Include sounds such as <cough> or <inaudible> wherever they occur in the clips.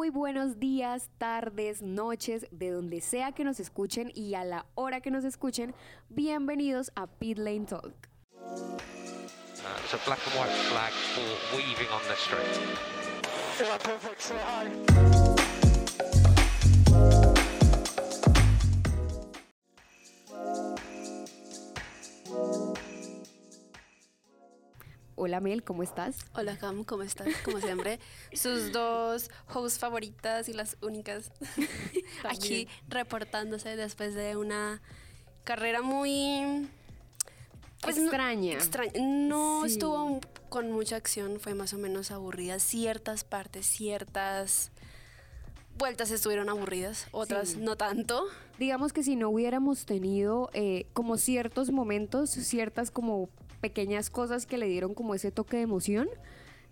Muy buenos días, tardes, noches, de donde sea que nos escuchen y a la hora que nos escuchen, bienvenidos a Pit Lane Talk. Uh, Hola Mel, ¿cómo estás? Hola Cam, ¿cómo estás? Como siempre, sus <laughs> dos hosts favoritas y las únicas <laughs> aquí reportándose después de una carrera muy pues, no- Extraña. extraña. No Sí. estuvo con mucha acción, fue más o menos aburrida. Ciertas partes, ciertas vueltas estuvieron aburridas, otras Sí. no tanto. Digamos que si no hubiéramos tenido eh, como ciertos momentos, ciertas como pequeñas cosas que le dieron como ese toque de emoción,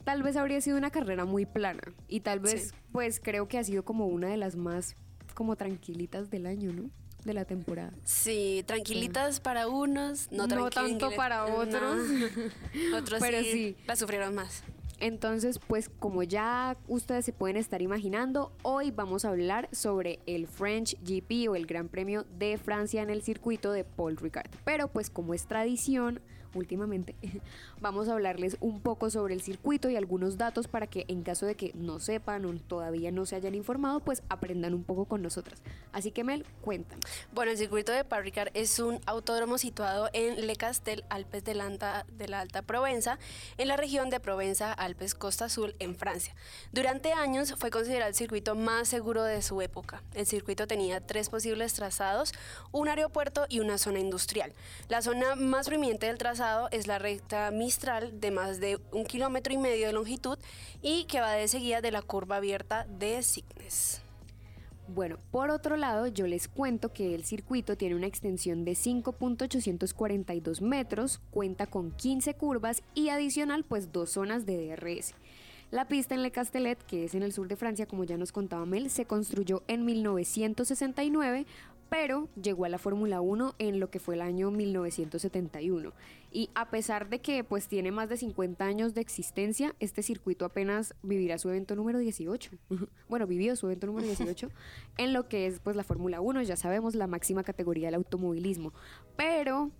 tal vez habría sido una carrera muy plana. Y tal vez, Sí. pues creo que ha sido como una de las más como tranquilitas del año, ¿no? De la temporada. Sí, tranquilitas para unos, no, No tanto para no. otros. <laughs> otros Pero sí, sí. la sufrieron más. Entonces, pues como ya ustedes se pueden estar imaginando, hoy vamos a hablar sobre el French GP o el Gran Premio de Francia en el circuito de Paul Ricard. Pero pues como es tradición últimamente, <laughs> vamos a hablarles un poco sobre el circuito y algunos datos para que en caso de que no sepan o todavía no se hayan informado, pues aprendan un poco con nosotras. Así que Mel, cuéntanos. Bueno, el circuito de Paul Ricard es un autódromo situado en Le Castel, Alpes de la, Alta, de la Alta Provenza, en la región de Provenza, Alpes Costa Azul, en Francia. Durante años fue considerado el circuito más seguro de su época. El circuito tenía tres posibles trazados, un aeropuerto y una zona industrial. La zona más prominente del trazado es la recta Mistral de más de un kilómetro y medio de longitud y que va de seguida de la curva abierta de Cygnus. Bueno, por otro lado, yo les cuento que el circuito tiene una extensión de 5.842 metros, cuenta con 15 curvas y adicional pues dos zonas de DRS. La pista en Le Castellet, que es en el sur de Francia, como ya nos contaba Mel, se construyó en 1969, pero llegó a la Fórmula 1 en lo que fue el año 1971. Y a pesar de que pues tiene más de 50 años de existencia, este circuito apenas vivirá su evento número 18. bueno, vivió su evento número 18 <laughs> en lo que es pues la Fórmula 1, ya sabemos, la máxima categoría del automovilismo. Pero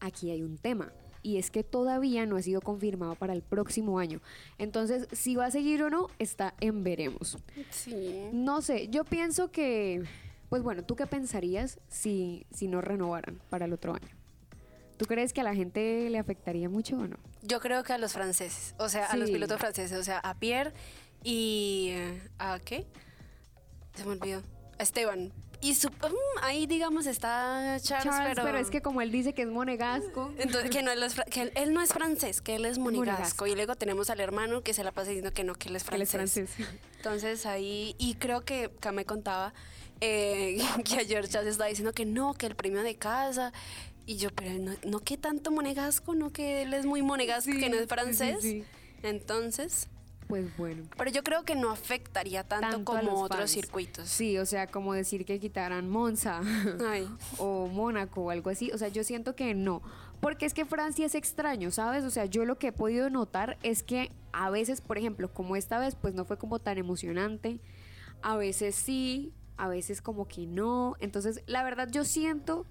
aquí hay un tema. Y es que todavía no ha sido confirmado para el próximo año. Entonces, si va a seguir o no, está en veremos. Sí. No sé, yo pienso que, pues bueno, ¿tú qué pensarías si, si no renovaran para el otro año? ¿Tú crees que a la gente le afectaría mucho o no? Yo creo que a los franceses, o sea, a los pilotos franceses, o sea, a Pierre y a qué? Se me olvidó. A Esteban. Y su, mm, ahí digamos está Charles, Charles, pero, pero... es que como él dice que es monegasco. entonces que no él es que él, él no es francés, que él es monegasco. Monegasco. Y luego tenemos al hermano que se la pasa diciendo que no, que él es que él francés. es francés. Entonces ahí, y creo que me contaba eh, <laughs> que ayer Charles estaba diciendo que no, que el premio de casa. Y yo, pero no, no que tanto monegasco, no que él es muy monegasco, Sí, que no es francés. sí, sí. Entonces, Pues bueno. pero yo creo que no afectaría tanto, Tanto como otros fans. circuitos. Sí, o sea, como decir que quitaran Monza. <laughs> Ay, o Mónaco o algo así. O sea, yo siento que no. Porque es que Francia es extraño, ¿sabes? O sea, yo lo que he podido notar es que a veces, por ejemplo, como esta vez, pues no fue como tan emocionante. A veces sí, a veces como que no. Entonces, la verdad, yo siento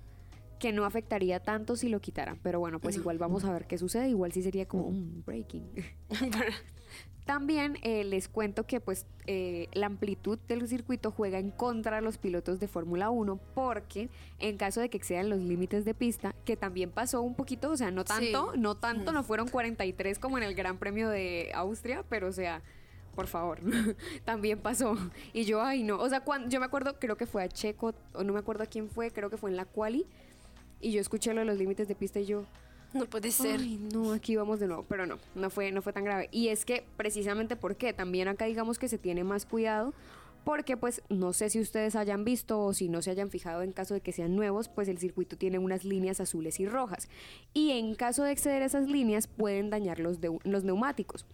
que no afectaría tanto si lo quitaran. Pero bueno, pues igual vamos a ver qué sucede. Igual sí sería como un breaking. <laughs> También eh, les cuento que pues eh, la amplitud del circuito juega en contra de los pilotos de Fórmula 1 porque en caso de que excedan los límites de pista, que también pasó un poquito, o sea, no tanto, Sí. no tanto, no fueron 43 como en el Gran Premio de Austria, pero o sea, por favor, <laughs> también pasó. Y yo, ay no, o sea, cuando, yo me acuerdo, creo que fue a Checo, o no me acuerdo a quién fue, creo que fue en la quali, y yo escuché lo de los límites de pista y yo... no puede ser. Ay, no, aquí vamos de nuevo, pero no, no fue, no fue tan grave. Y es que precisamente porque también acá digamos que se tiene más cuidado, porque pues no sé si ustedes hayan visto o si no se hayan fijado en caso de que sean nuevos, pues el circuito tiene unas líneas azules y rojas. Y en caso de exceder esas líneas pueden dañar los, de- los neumáticos.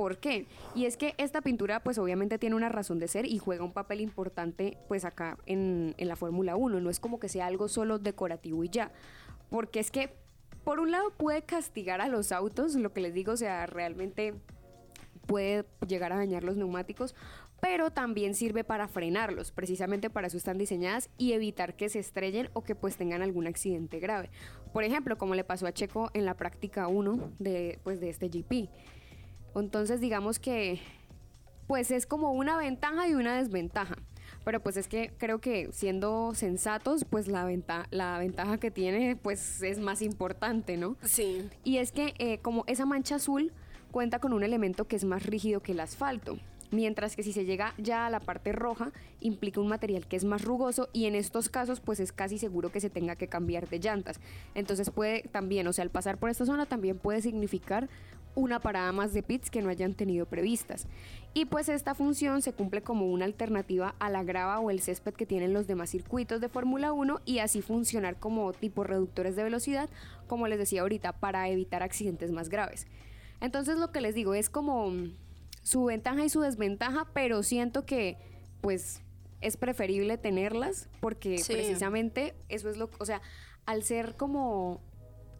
¿Por qué? Y es que esta pintura pues obviamente tiene una razón de ser y juega un papel importante pues acá en, la Fórmula 1. No es como que sea algo solo decorativo y ya. Porque es que por un lado puede castigar a los autos, lo que les digo, o sea, realmente puede llegar a dañar los neumáticos. pero también sirve para frenarlos, precisamente para eso están diseñadas y evitar que se estrellen o que pues tengan algún accidente grave. Por ejemplo, como le pasó a Checo en la práctica 1 de, pues, de este GP. Entonces digamos que pues es como una ventaja y una desventaja. Pero pues es que creo que siendo sensatos, pues la, venta la ventaja que tiene pues es más importante, ¿no? Sí. Y es que eh, como esa mancha azul cuenta con un elemento que es más rígido que el asfalto. Mientras que si se llega ya a la parte roja, implica un material que es más rugoso y en estos casos pues es casi seguro que se tenga que cambiar de llantas. Entonces puede también, o sea, al pasar por esta zona también puede significar una parada más de pits que no hayan tenido previstas. Y pues esta función se cumple como una alternativa a la grava o el césped que tienen los demás circuitos de Fórmula 1 y así funcionar como tipo reductores de velocidad, como les decía ahorita, para evitar accidentes más graves. Entonces lo que les digo es como su ventaja y su desventaja, pero siento que pues es preferible tenerlas porque Sí. precisamente eso es lo, o sea, al ser como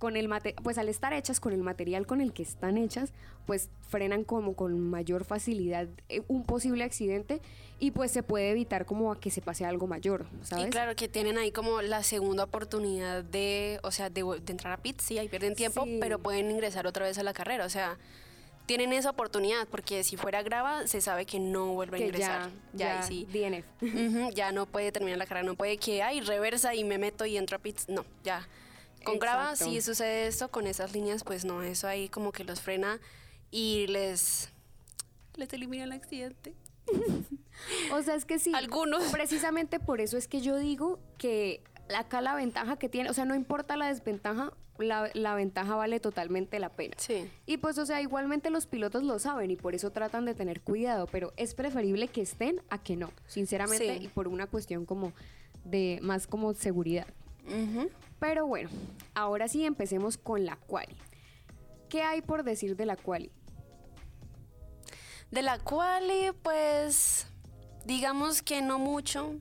con el mate, pues al estar hechas con el material con el que están hechas, pues frenan como con mayor facilidad eh, un posible accidente y pues se puede evitar como a que se pase algo mayor, ¿sabes? Y claro que tienen ahí como la segunda oportunidad de, o sea, de, de entrar a pits, sí, ahí pierden tiempo, Sí. pero pueden ingresar otra vez a la carrera, o sea, tienen esa oportunidad, porque si fuera grava, se sabe que no vuelve a que ingresar. ya, ya, ahí sí. DNF. Ujú, ya no puede terminar la carrera, no puede que, ay, reversa y me meto y entro a pits, no, ya. Con grava, si sucede esto, con esas líneas, pues no, eso ahí como que los frena y les, les elimina el accidente. <laughs> O sea, es que sí. Algunos. Precisamente por eso es que yo digo que acá la ventaja que tiene, o sea, no importa la desventaja, la, la ventaja vale totalmente la pena. Sí. Y pues, o sea, igualmente los pilotos lo saben y por eso tratan de tener cuidado, pero es preferible que estén a que no, sinceramente, Sí. y por una cuestión como de más como seguridad. Pero bueno, ahora sí empecemos con la quali. ¿Qué hay por decir de la quali? De la cual, pues, digamos que no mucho.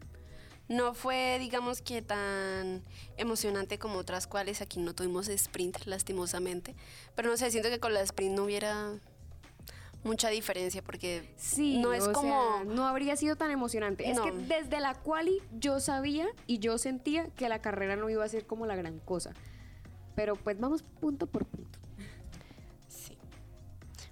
No fue, digamos que tan emocionante como otras cuales. Aquí no tuvimos sprint, lastimosamente. Pero no sé, siento que con la sprint no hubiera mucha diferencia porque Sí, no es o como... sea, no habría sido tan emocionante. Es que desde la quali yo sabía y yo sentía que la carrera no iba a ser como la gran cosa. Pero pues vamos punto por punto. Sí.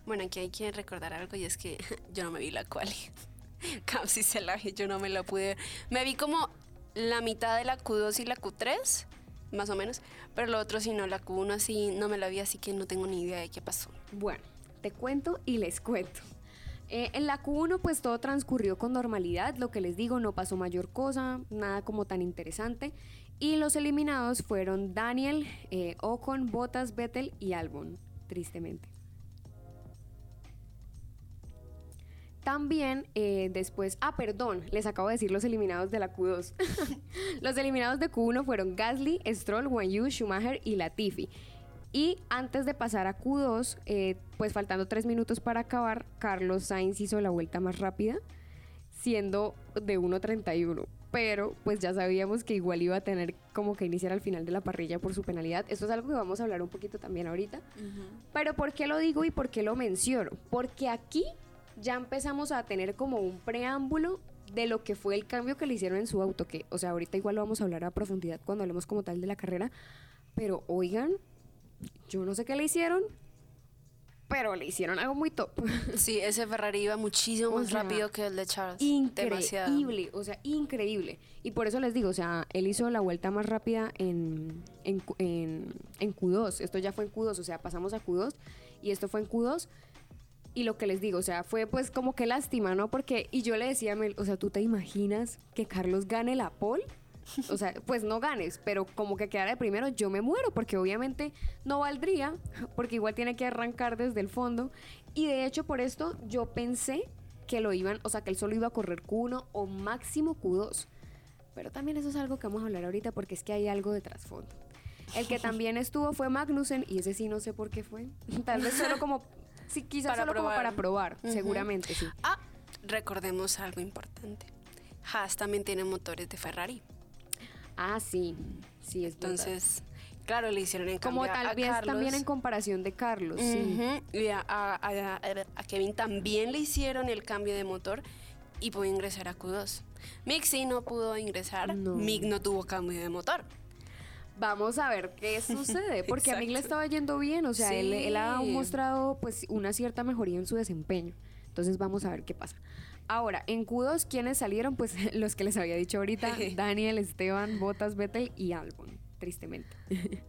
Bueno, aquí hay que recordar algo y es que <laughs> yo no me vi la quali. <laughs> Casi se la vi, yo no me la pude ver. Me vi como la mitad de la Q2 y la Q3, más o menos, pero lo otro sí no, la Q1 así no me la vi, así que no tengo ni idea de qué pasó. Bueno, te cuento y les cuento. Eh, en la Q1 pues todo transcurrió con normalidad, lo que les digo, no pasó mayor cosa, nada como tan interesante. Y los eliminados fueron Daniel, eh, Ocon, Bottas, Vettel y Albon, tristemente. También eh, después, ah, perdón, les acabo de decir los eliminados de la Q2. <laughs> los eliminados de Q1 fueron Gasly, Stroll, Wanyu, Schumacher y Latifi. Y antes de pasar a Q2, eh, pues faltando tres minutos para acabar, Carlos Sainz hizo la vuelta más rápida, siendo de 1.31. Pero pues ya sabíamos que igual iba a tener como que iniciar al final de la parrilla por su penalidad. Esto es algo que vamos a hablar un poquito también ahorita. Pero ¿por qué lo digo y por qué lo menciono? Porque aquí ya empezamos a tener como un preámbulo de lo que fue el cambio que le hicieron en su auto, que, o sea, ahorita igual lo vamos a hablar a profundidad cuando hablemos como tal de la carrera, pero oigan, yo no sé qué le hicieron, pero le hicieron algo muy top. <laughs> Sí, ese Ferrari iba muchísimo O más sea, rápido que el de Charles. Demasiado. Increíble, o sea, increíble. Y por eso les digo, o sea, él hizo la vuelta más rápida en, en- en Q2. Esto ya fue en Q2, o sea, pasamos a Q2 y esto fue en Q2. Y lo que les digo, o sea, fue pues como que lástima, ¿no? Porque, y yo le decía a Mel, o sea, ¿tú te imaginas que Carlos gane la pole? O sea, pues no ganes, pero como que quedara de primero, yo me muero, porque obviamente no valdría, porque igual tiene que arrancar desde el fondo. Y de hecho, por esto yo pensé que lo iban, o sea, que él solo iba a correr Q1 o máximo Q2. Pero también eso es algo que vamos a hablar ahorita, porque es que hay algo de trasfondo. El que <laughs> también estuvo fue Magnussen, y ese sí no sé por qué fue. <laughs> Tal vez solo como, sí, quizás Para solo como para probar, seguramente sí. Ah, recordemos algo importante. Haas también tiene motores de Ferrari. Ah, sí, sí, es verdad. Entonces, claro, le hicieron en Como tal a vez Carlos. también en comparación de Carlos, sí. Y a, a- a- a Kevin también le hicieron el cambio de motor y pudo ingresar a Q2. Mick sí no pudo ingresar, No. Mick no tuvo cambio de motor. Vamos a ver qué <laughs> sucede, porque a mí le estaba yendo bien, o sea, él, él ha Sí. mostrado pues una cierta mejoría en su desempeño. Entonces vamos a ver qué pasa. Ahora, en Q2, ¿quiénes salieron? Pues <laughs> los que les había dicho ahorita, <laughs> Daniel, Esteban, Botas, Vettel y Albon, tristemente. <laughs>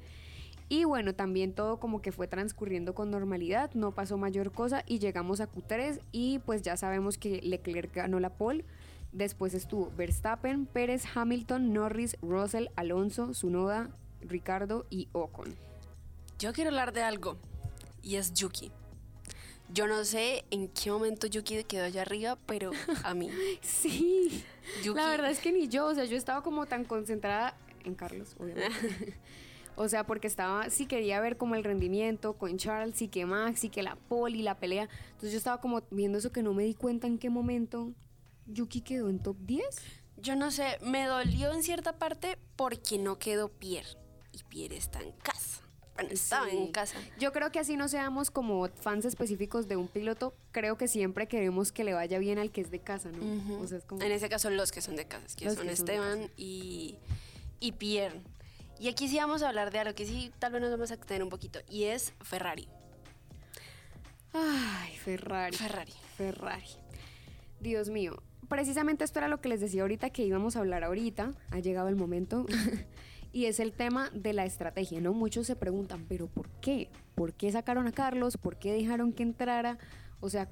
y bueno, también todo como que fue transcurriendo con normalidad, no pasó mayor cosa y llegamos a Q3 y pues ya sabemos que Leclerc ganó la pole. Después estuvo Verstappen, Pérez, Hamilton, Norris, Russell, Alonso, Sunoda, Ricardo y Ocon. Yo quiero hablar de algo y es Yuki. Yo no sé en qué momento Yuki quedó allá arriba, pero a mí. <laughs> Sí, Yuki, la verdad es que ni yo, o sea, yo estaba como tan concentrada en Carlos, obviamente. <laughs> o sea, porque estaba, sí quería ver como el rendimiento con Charles y que Max y que la poli, la pelea. Entonces yo estaba como viendo eso que no me di cuenta en qué momento Yuki quedó en top 10. yo no sé, me dolió en cierta parte porque no quedó Pierre. Y Pierre está en casa. Bueno, estaba Sí. en casa. Yo creo que así no seamos como fans específicos de un piloto, creo que siempre queremos que le vaya bien al que es de casa, ¿no? Ujú. O sea, es como... En ese caso, los que son de casa, que Los son que son de Esteban y, y Pierre. Y aquí sí vamos a hablar de algo que sí, tal vez nos vamos a extender un poquito, y es Ferrari. Ay, Ferrari. Ferrari. Ferrari. Dios mío. Precisamente esto era lo que les decía ahorita que íbamos a hablar ahorita. Ha llegado el momento. <laughs> y es el tema de la estrategia, ¿no? Muchos se preguntan, ¿pero por qué? ¿Por qué sacaron a Carlos? ¿Por qué dejaron que entrara? O sea,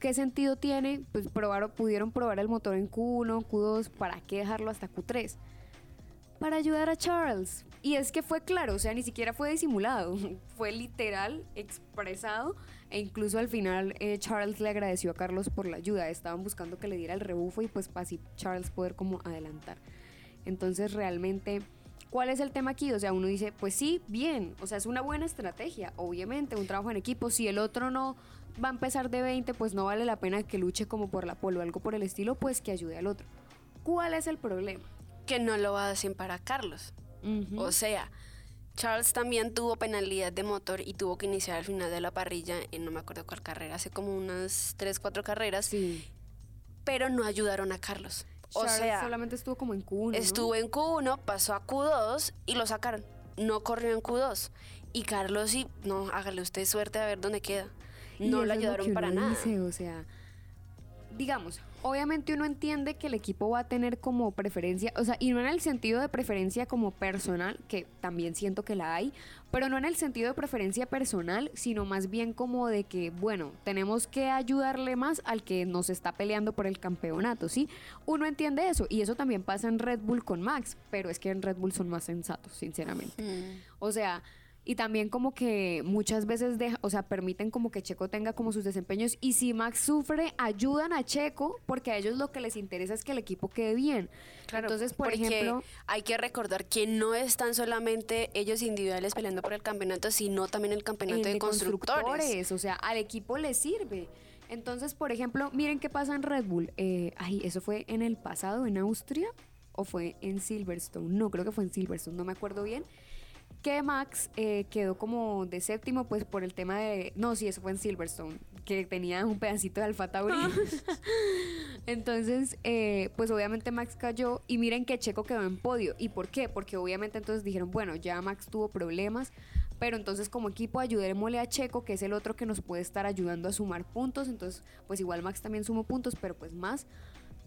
¿qué sentido tiene? Pues probaron, pudieron probar el motor en Q1, Q2, ¿para qué dejarlo hasta Q3? Para ayudar a Charles. Y es que fue claro, o sea, ni siquiera fue disimulado, <laughs> fue literal, expresado, e incluso al final eh, Charles le agradeció a Carlos por la ayuda, estaban buscando que le diera el rebufo y pues para así Charles poder como adelantar. Entonces realmente, ¿cuál es el tema aquí? O sea, uno dice, pues sí, bien, o sea, es una buena estrategia, obviamente, un trabajo en equipo, si el otro no va a empezar de 20, pues no vale la pena que luche como por la polo o algo por el estilo, pues que ayude al otro. ¿Cuál es el problema? Que no lo va a hacer para Carlos. O sea, Charles también tuvo penalidad de motor y tuvo que iniciar al final de la parrilla en no me acuerdo cuál carrera, hace como unas 3, 4 carreras, Sí. pero no ayudaron a Carlos. O sea, solamente estuvo como en Q1. ¿no? estuvo en Q1, pasó a Q2 y lo sacaron. No corrió en Q2. Y Carlos sí, no, hágale usted suerte a ver dónde queda. Y No lo ayudaron para nada. dice, o sea, digamos, obviamente uno entiende que el equipo va a tener como preferencia, o sea, y no en el sentido de preferencia como personal, que también siento que la hay, pero no en el sentido de preferencia personal, sino más bien como de que, bueno, tenemos que ayudarle más al que nos está peleando por el campeonato, ¿sí? Uno entiende eso, y eso también pasa en Red Bull con Max, pero es que en Red Bull son más sensatos, sinceramente. Mm. O sea, y también como que muchas veces deja, o sea, permiten como que Checo tenga como sus desempeños y si Max sufre, ayudan a Checo porque a ellos lo que les interesa es que el equipo quede bien. Claro, Entonces, por ejemplo, hay que recordar que no están solamente ellos individuales peleando por el campeonato, sino también el campeonato de, de constructores. constructores, o sea, al equipo le sirve. Entonces, por ejemplo, miren qué pasa en Red Bull. Eh, ay, ¿eso fue en el pasado, en Austria? ¿O fue en Silverstone? No, creo que fue en Silverstone, no me acuerdo bien. Que Max eh, quedó como de séptimo, pues por el tema de. No, sí, eso fue en Silverstone, que tenía un pedacito de Alfa Tauri. <laughs> entonces, eh, pues obviamente Max cayó y miren que Checo quedó en podio. ¿Y por qué? Porque obviamente entonces dijeron, bueno, ya Max tuvo problemas, pero entonces como equipo ayudémosle a Checo, que es el otro que nos puede estar ayudando a sumar puntos. Entonces, pues igual Max también sumó puntos, pero pues más,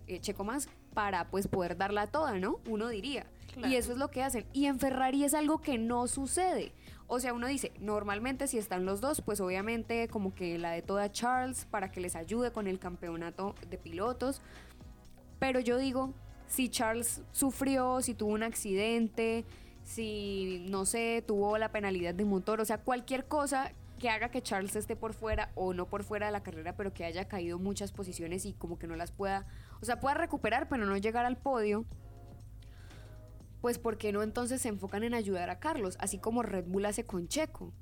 eh, Checo más, para pues poder darla toda, ¿no? Uno diría. Claro. Y eso es lo que hacen. Y en Ferrari es algo que no sucede. O sea, uno dice, normalmente si están los dos, pues obviamente como que la de toda Charles para que les ayude con el campeonato de pilotos. Pero yo digo, si Charles sufrió, si tuvo un accidente, si, no sé, tuvo la penalidad de motor, o sea, cualquier cosa que haga que Charles esté por fuera o no por fuera de la carrera, pero que haya caído muchas posiciones y como que no las pueda, o sea, pueda recuperar, pero no llegar al podio, pues ¿por qué no entonces se enfocan en ayudar a Carlos? Así como Red Bull hace con Checo.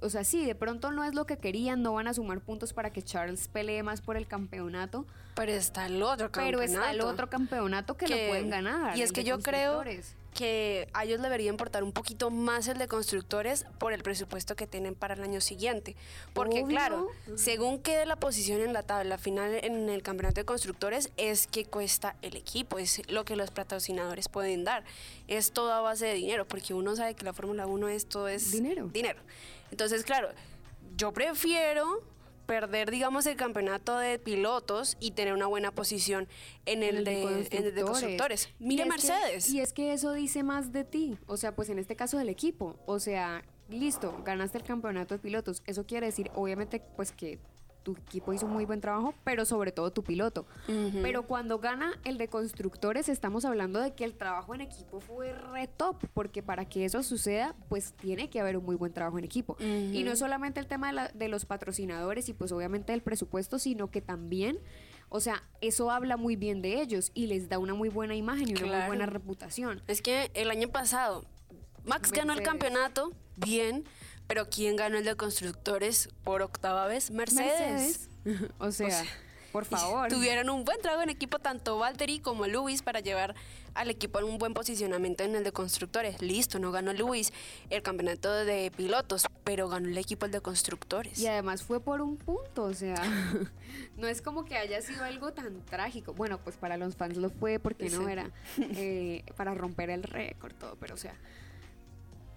O sea, sí, de pronto no es lo que querían, no van a sumar puntos para que Charles pelee más por el campeonato, Pero está el otro pero campeonato. está el otro campeonato que, lo pueden ganar. Y es que yo creo. Que a ellos debería importar un poquito más el de constructores por el presupuesto que tienen para el año siguiente. Porque Obvio. claro, según quede la posición en la tabla final en el campeonato de constructores, es que cuesta el equipo, es lo que los patrocinadores pueden dar. Es todo a base de dinero, porque uno sabe que la Fórmula 1 esto es Dinero. dinero. Entonces, claro, yo prefiero perder, digamos, el campeonato de pilotos y tener una buena posición en el, de, en el de constructores. Mire Y que- Mercedes. y es que eso dice más de ti. O sea, pues en este caso del equipo. O sea, listo, ganaste el campeonato de pilotos. Eso quiere decir, obviamente, pues que tu equipo hizo un muy buen trabajo, pero sobre todo tu piloto. Pero cuando gana el de constructores, estamos hablando de que el trabajo en equipo fue re top, porque para que eso suceda, pues tiene que haber un muy buen trabajo en equipo. Y no solamente el tema de, la- de los patrocinadores y pues obviamente del presupuesto, sino que también, o sea, eso habla muy bien de ellos y les da una muy buena imagen y una muy buena reputación. Es que el año pasado Max ganó el campeonato, bien, pero ¿quién ganó el de constructores por octava vez? Mercedes. Mercedes. <laughs> o sea, sea, por favor. Tuvieron un buen trabajo en equipo tanto Valtteri como Lewis para llevar al equipo en un buen posicionamiento en el de constructores. Listo, no ganó Lewis el campeonato de pilotos, pero ganó el equipo el de constructores. Y además fue por un punto, o sea, <laughs> no es como que haya sido algo tan trágico. Bueno, pues para los fans lo fue porque no era eh, para romper el récord, todo, pero o sea,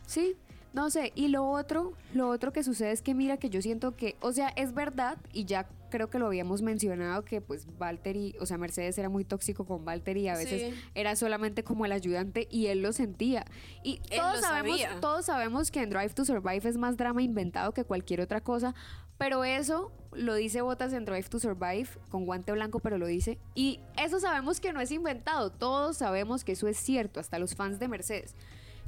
sí, no sé. Y lo otro, lo otro que sucede es que mira que yo siento que, o sea, es verdad y ya creo que lo habíamos mencionado que pues Valtteri, o sea, Mercedes era muy tóxico con Valtteri y a veces Sí. era solamente como el ayudante y él lo sentía. Y Él todos sabemos, sabía. todos sabemos que en Drive to Survive es más drama inventado que cualquier otra cosa, pero eso lo dice Botas en Drive to Survive con guante blanco, pero lo dice. Y eso sabemos que no es inventado, todos sabemos que eso es cierto, hasta los fans de Mercedes.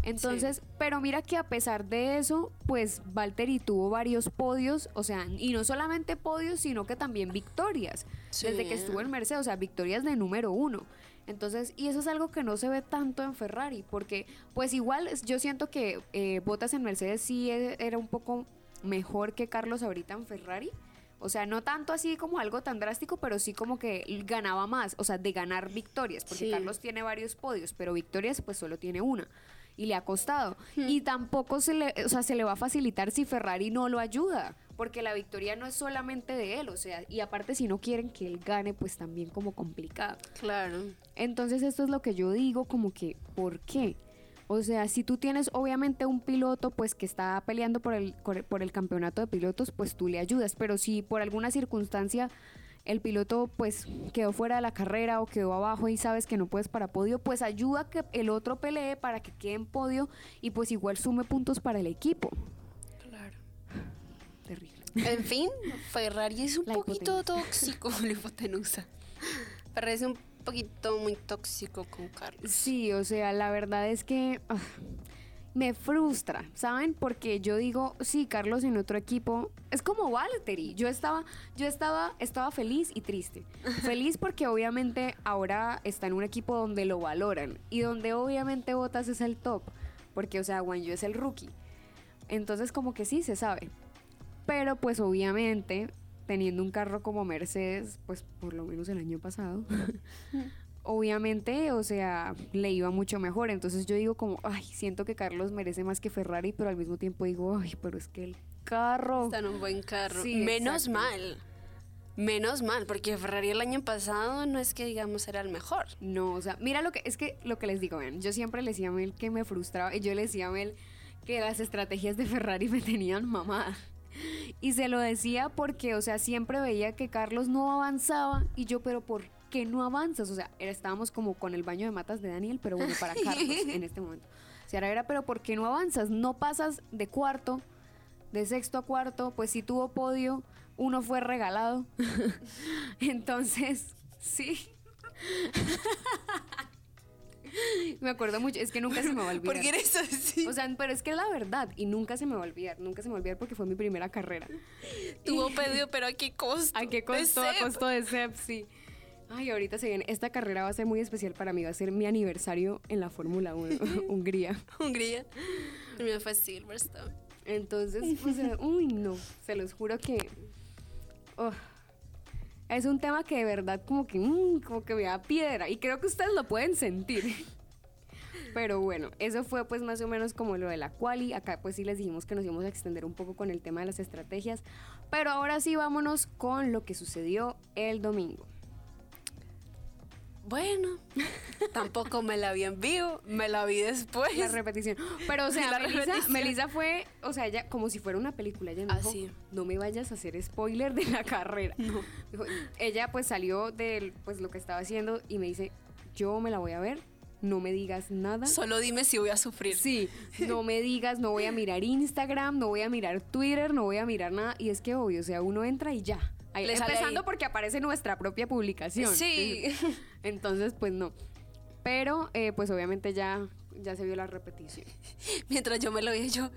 Entonces, pero mira que a pesar de eso, pues Valtteri tuvo varios podios, o sea, y no solamente podios, sino que también victorias. Sí. Desde que estuvo en Mercedes, o sea, victorias de número uno. Entonces, y eso es algo que no se ve tanto en Ferrari, porque pues igual yo siento que eh, Bottas en Mercedes sí e- era un poco mejor que Carlos ahorita en Ferrari. O sea, no tanto así como algo tan drástico, pero sí como que ganaba más, o sea, de ganar victorias, porque Sí. Carlos tiene varios podios, pero victorias pues solo tiene una y le ha costado. Y tampoco se le, o sea, se le va a facilitar si Ferrari no lo ayuda, porque la victoria no es solamente de él, o sea, y aparte si no quieren que él gane, pues también como complicado. Claro. Entonces esto es lo que yo digo, como que, ¿por qué? O sea, si tú tienes obviamente un piloto pues que está peleando por el, por el- por el campeonato de pilotos, pues tú le ayudas, pero si por alguna circunstancia el piloto pues quedó fuera de la carrera o quedó abajo y sabes que no puedes para podio, pues ayuda a que el otro pelee para que quede en podio y pues igual sume puntos para el equipo. Claro. Terrible. En fin, Ferrari es un La poquito tóxico, <laughs> la hipotenusa. Ferrari es un poquito muy tóxico con Carlos. Sí, o sea, la verdad es que ah, me frustra, ¿saben? Porque yo digo, sí, Carlos en otro equipo es como Valtteri. Yo estaba, yo estaba, estaba feliz y triste. <laughs> Feliz porque obviamente ahora está en un equipo donde lo valoran y donde obviamente Botas es el top, porque o sea, Yu es el rookie. Entonces como que sí se sabe. Pero pues obviamente teniendo un carro como Mercedes, pues por lo menos el año pasado, <laughs> <laughs> obviamente, o sea, le iba mucho mejor. Entonces yo digo como, ay, siento que Carlos merece más que Ferrari, pero al mismo tiempo digo, ay, pero es que el carro... Está en un buen carro. Sí, Menos exacto. mal. Menos mal, porque Ferrari el año pasado no es que digamos era el mejor. No, o sea, mira lo que es que lo que les digo, vean, yo siempre le decía a Mel que me frustraba y yo le decía a Mel que las estrategias de Ferrari me tenían mamada. Y se lo decía porque, o sea, siempre veía que Carlos no avanzaba y yo, pero ¿por qué no avanzas? O sea, estábamos como con el baño de matas de Daniel, pero bueno, para <laughs> Carlos en este momento. Ahora era, pero ¿por qué no avanzas? No pasas de cuarto, de sexto a cuarto, pues si tuvo podio, uno fue regalado. <laughs> Entonces, sí. me acuerdo mucho, es que nunca se me va a olvidar. Porque eres así. O sea, pero es que es la verdad y nunca se me va a olvidar, nunca se me va a olvidar porque fue mi primera carrera. Tuvo pedido, pero ¿a qué costo? <laughs> ¿A qué De costó? A costo de Seb, sí. Ay, ahorita se viene. Esta carrera va a ser muy especial para mí. Va a ser mi aniversario en la Fórmula 1, <laughs> Hungría. Hungría. El mío fue Silverstone. Entonces, <laughs> sea, uy, no. Se los juro que. oh, es un tema que de verdad como que, mm, como que me da piedra. Y creo que ustedes lo pueden sentir. <laughs> Pero bueno, eso fue pues más o menos como lo de la quali. Acá pues sí les dijimos que nos íbamos a extender un poco con el tema de las estrategias. Pero ahora sí vámonos con lo que sucedió el domingo. Bueno, <laughs> tampoco me la vi en vivo, me la vi después. La repetición. Pero o sea, <laughs> Melissa. Melissa fue, o sea, ella como si fuera una película. Ella me dijo, no me vayas a hacer spoiler de la carrera. Dijo, ella pues salió de pues lo que estaba haciendo y me dice, yo me la voy a ver, no me digas nada. Solo dime si voy a sufrir. Sí, no me digas, no voy a mirar Instagram, no voy a mirar Twitter, no voy a mirar nada. Y es que obvio, o sea, uno entra y ya. Ahí- Le sale empezando porque aparece nuestra propia publicación. Sí. <laughs> Entonces, pues no. Pero, eh, pues obviamente ya, ya se vio la repetición. <laughs> Mientras yo me lo vi, yo,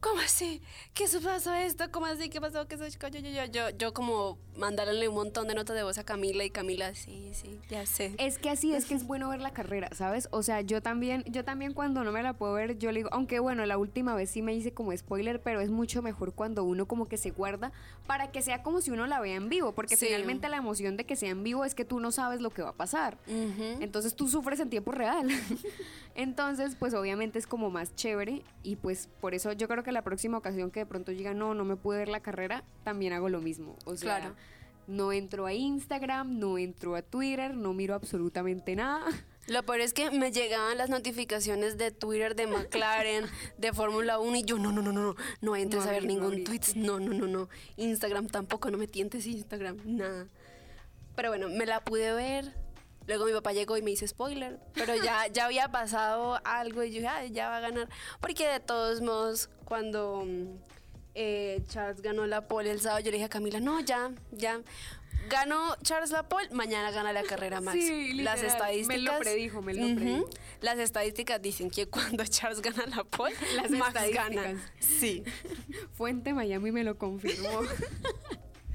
¿cómo así? ¿Qué pasó esto? ¿Cómo así? ¿Qué pasó? ¿Qué se yo, yo, yo, yo, yo como mandarle un montón de notas de voz a Camila y Camila, sí, sí, ya sé. Es que así es que es bueno ver la carrera, ¿sabes? O sea, yo también, yo también cuando no me la puedo ver, yo le digo, aunque bueno, la última vez sí me hice como spoiler, pero es mucho mejor cuando uno como que se guarda para que sea como si uno la vea en vivo, porque Sí. finalmente la emoción de que sea en vivo es que tú no sabes lo que va a pasar. Entonces tú sufres en tiempo real. <laughs> Entonces, pues obviamente es como más chévere y pues por eso yo creo que la próxima ocasión que de pronto diga, no, no me pude ver la carrera, también hago lo mismo. O sea, Claro. no entro a Instagram, no entro a Twitter, no miro absolutamente nada. Lo peor es que me llegaban las notificaciones de Twitter, de McLaren, <laughs> de Fórmula 1 y yo, no, no, no, no, no, no entres No a ver no ningún abrí. tweet, no, no, no, no. Instagram tampoco, no me tientes Instagram, nada. Pero bueno, me la pude ver. Luego mi papá llegó y me hizo spoiler, pero ya, <laughs> ya había pasado algo y yo dije, "Ay, ya va a ganar. Porque de todos modos, cuando mm, eh, Charles ganó la pole el sábado, yo le dije a Camila, no, ya, ya. Ganó Charles la pole, mañana gana la carrera Max. <laughs> Sí, Las estadísticas. me lo predijo, me lo predijo. Las estadísticas dicen que cuando <laughs> Charles gana la pole, Las Max gana. Sí, Fuente Miami me lo confirmó.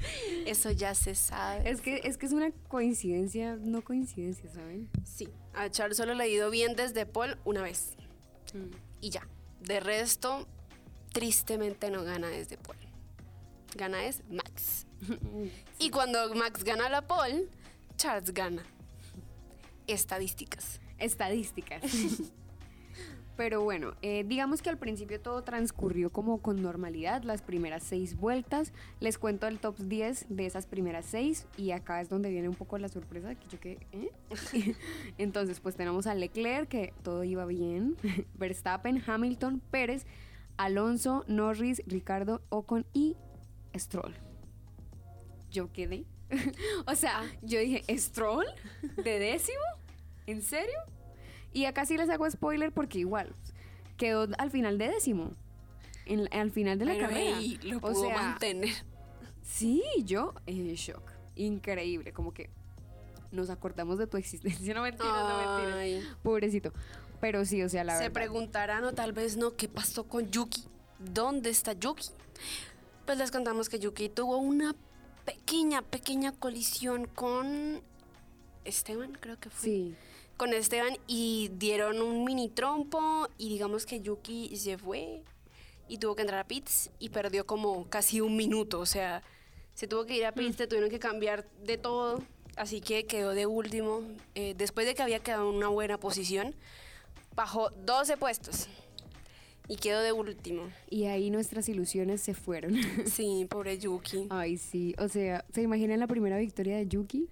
<laughs> eso ya se sabe. es que es que es una coincidencia, no coincidencia, ¿saben? Sí, a Charles solo le ha ido bien desde pole una vez. Mm. Y ya. De resto, tristemente no gana desde pole. Gana es Max. <laughs> Y cuando Max gana la pole, Charles gana. Estadísticas. Estadísticas. <laughs> Pero bueno, eh, digamos que al principio todo transcurrió como con normalidad, las primeras seis vueltas. Les cuento el top 10 de esas primeras seis y acá es donde viene un poco la sorpresa que yo que... ¿eh? <laughs> Entonces pues tenemos a Leclerc que todo iba bien, <laughs> Verstappen, Hamilton, Pérez, Alonso, Norris, Ricardo, Ocon y Stroll. Yo quedé. <laughs> o sea, yo dije, ¿Stroll? ¿De décimo? ¿En serio? Y acá sí les hago spoiler porque igual quedó al final de décimo. En- al final de la Pero, carrera. ey, lo o pudo sea, mantener. sí, yo en shock. Increíble, como que nos acordamos de tu existencia. <laughs> No mentiras, no mentiras. Pobrecito. Pero sí, o sea, la Se verdad. preguntarán o tal vez no qué pasó con Yuki. ¿Dónde está Yuki? Pues les contamos que Yuki tuvo una pequeña, pequeña colisión con Esteban, creo que fue. Sí. Con Esteban y dieron un mini trompo y digamos que Yuki se fue y tuvo que entrar a pits y perdió como casi un minuto. O sea, se tuvo que ir a pits, te tuvieron que cambiar de todo. Así que quedó de último. Eh, después de que había quedado en una buena posición, bajó 12 puestos y quedó de último. Y ahí nuestras ilusiones se fueron. Sí, pobre Yuki. Ay, sí. O sea, ¿se imaginan la primera victoria de Yuki?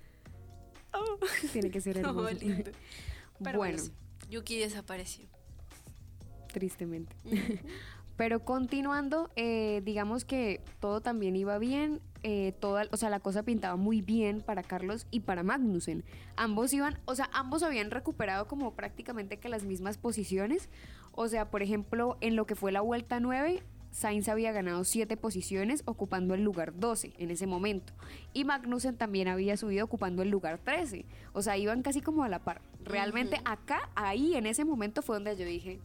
<laughs> Tiene que ser <laughs> Oh, hermoso. lindo. <laughs> Pero bueno, Yuki desapareció. tristemente. Pero continuando, eh, digamos que todo también iba bien, eh, toda, o sea, la cosa pintaba muy bien para Carlos y para Magnussen. Ambos iban, o sea, ambos habían recuperado como prácticamente que las mismas posiciones. O sea, por ejemplo, en lo que fue la vuelta 9, Sainz había ganado 7 posiciones ocupando el lugar 12 en ese momento. Y Magnussen también había subido ocupando el lugar 13. O sea, iban casi como a la par. Realmente acá, ahí, en ese momento fue donde yo dije,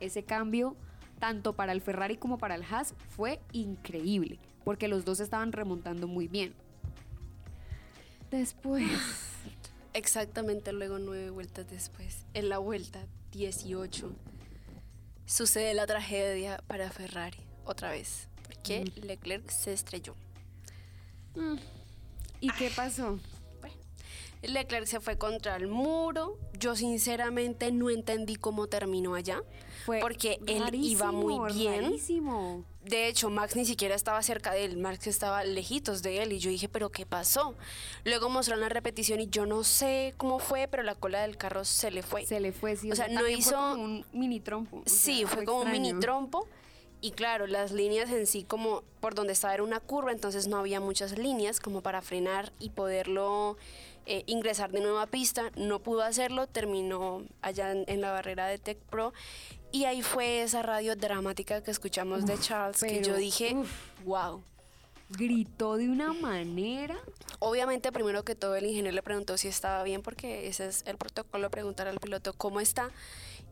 ese cambio, tanto para el Ferrari como para el Haas, fue increíble, porque los dos estaban remontando muy bien. Después, Exactamente luego nueve vueltas después, en la vuelta 18, sucede la tragedia para Ferrari, otra vez, porque Leclerc se estrelló. ¿y qué pasó? Leclerc se fue contra el muro. Yo sinceramente no entendí cómo terminó allá. Fue porque él iba muy bien. rarísimo. De hecho, Max ni siquiera estaba cerca de él, Max estaba lejitos de él y yo dije, pero ¿qué pasó? Luego mostraron la repetición y yo no sé cómo fue, pero la cola del carro se le fue. Se le fue, sí. O sea, no también fue hizo- como un mini trompo. Sí, sea, fue como un mini trompo. Y claro, las líneas en sí, como por donde estaba era una curva, entonces no había muchas líneas como para frenar y poderlo eh, ingresar de nuevo a pista. No pudo hacerlo, terminó allá en, en la barrera de Tech Pro. Y ahí fue esa radio dramática que escuchamos de Charles, que yo dije, uf. wow. Gritó de una manera. Obviamente, primero que todo, el ingeniero le preguntó si estaba bien, porque ese es el protocolo, preguntar al piloto cómo está.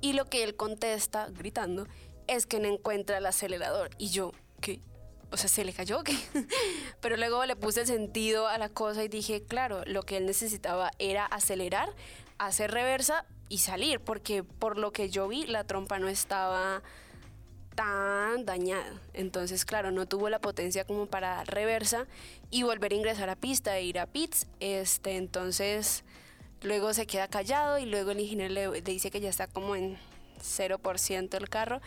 Y lo que él contesta, gritando, es que no encuentra el acelerador. Y yo, ¿qué? O sea, ¿se le cayó qué? <laughs> Pero luego le puse el sentido a la cosa y dije, claro, lo que él necesitaba era acelerar, hacer reversa y salir, porque por lo que yo vi, la trompa no estaba tan dañada. Entonces, claro, no tuvo la potencia como para dar reversa y volver a ingresar a pista e ir a pits. Este, entonces, luego se queda callado y luego el ingeniero le, le dice que ya está como en 0% el carro.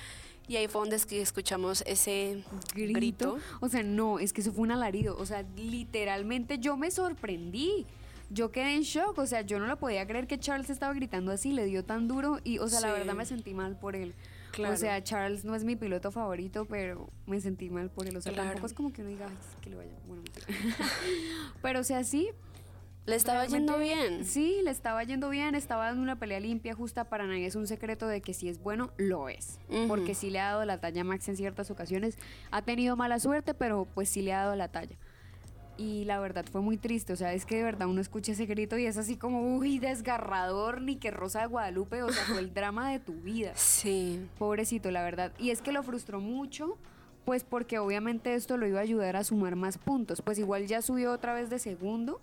Y ahí fue donde es que escuchamos ese grito. grito. O sea, no, es que eso fue un alarido. O sea, literalmente yo me sorprendí. Yo quedé en shock, o sea, yo no lo podía creer que Charles estaba gritando así, le dio tan duro y, o sea, la verdad me sentí mal por él. Claro. O sea, Charles no es mi piloto favorito, pero me sentí mal por él. O sea, Claro. tampoco es como que uno diga, "Ay, que le vaya, bueno, mentira". <laughs> pero o sea, sí, Le estaba yendo bien. Sí, le estaba yendo bien, estaba dando una pelea limpia, justa para nadie. Es un secreto de que si es bueno, lo es. Porque sí le ha dado la talla a Max en ciertas ocasiones. Ha tenido mala suerte, pero pues sí le ha dado la talla. Y la verdad fue muy triste, o sea, es que de verdad uno escucha ese grito y es así como, uy, desgarrador, ni que Rosa de Guadalupe, o sea, fue el drama de tu vida. <laughs> Sí. Pobrecito, la verdad. Y es que lo frustró mucho, pues porque obviamente esto lo iba a ayudar a sumar más puntos. Pues igual ya subió otra vez de segundo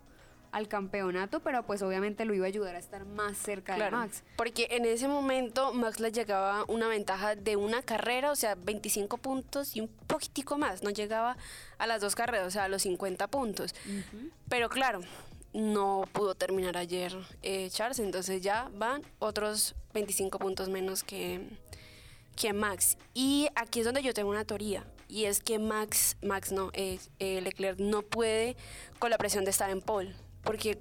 al campeonato, pero pues obviamente lo iba a ayudar a estar más cerca Claro, de Max. porque en ese momento Max le llegaba una ventaja de una carrera, o sea, 25 puntos y un poquitico más, no llegaba a las dos carreras, o sea, a los 50 puntos. Pero claro, no pudo terminar ayer eh, Charles, entonces ya van otros 25 puntos menos que, que Max. Y aquí es donde yo tengo una teoría, y es que Max, Max no, eh, eh, Leclerc no puede con la presión de estar en pole, porque...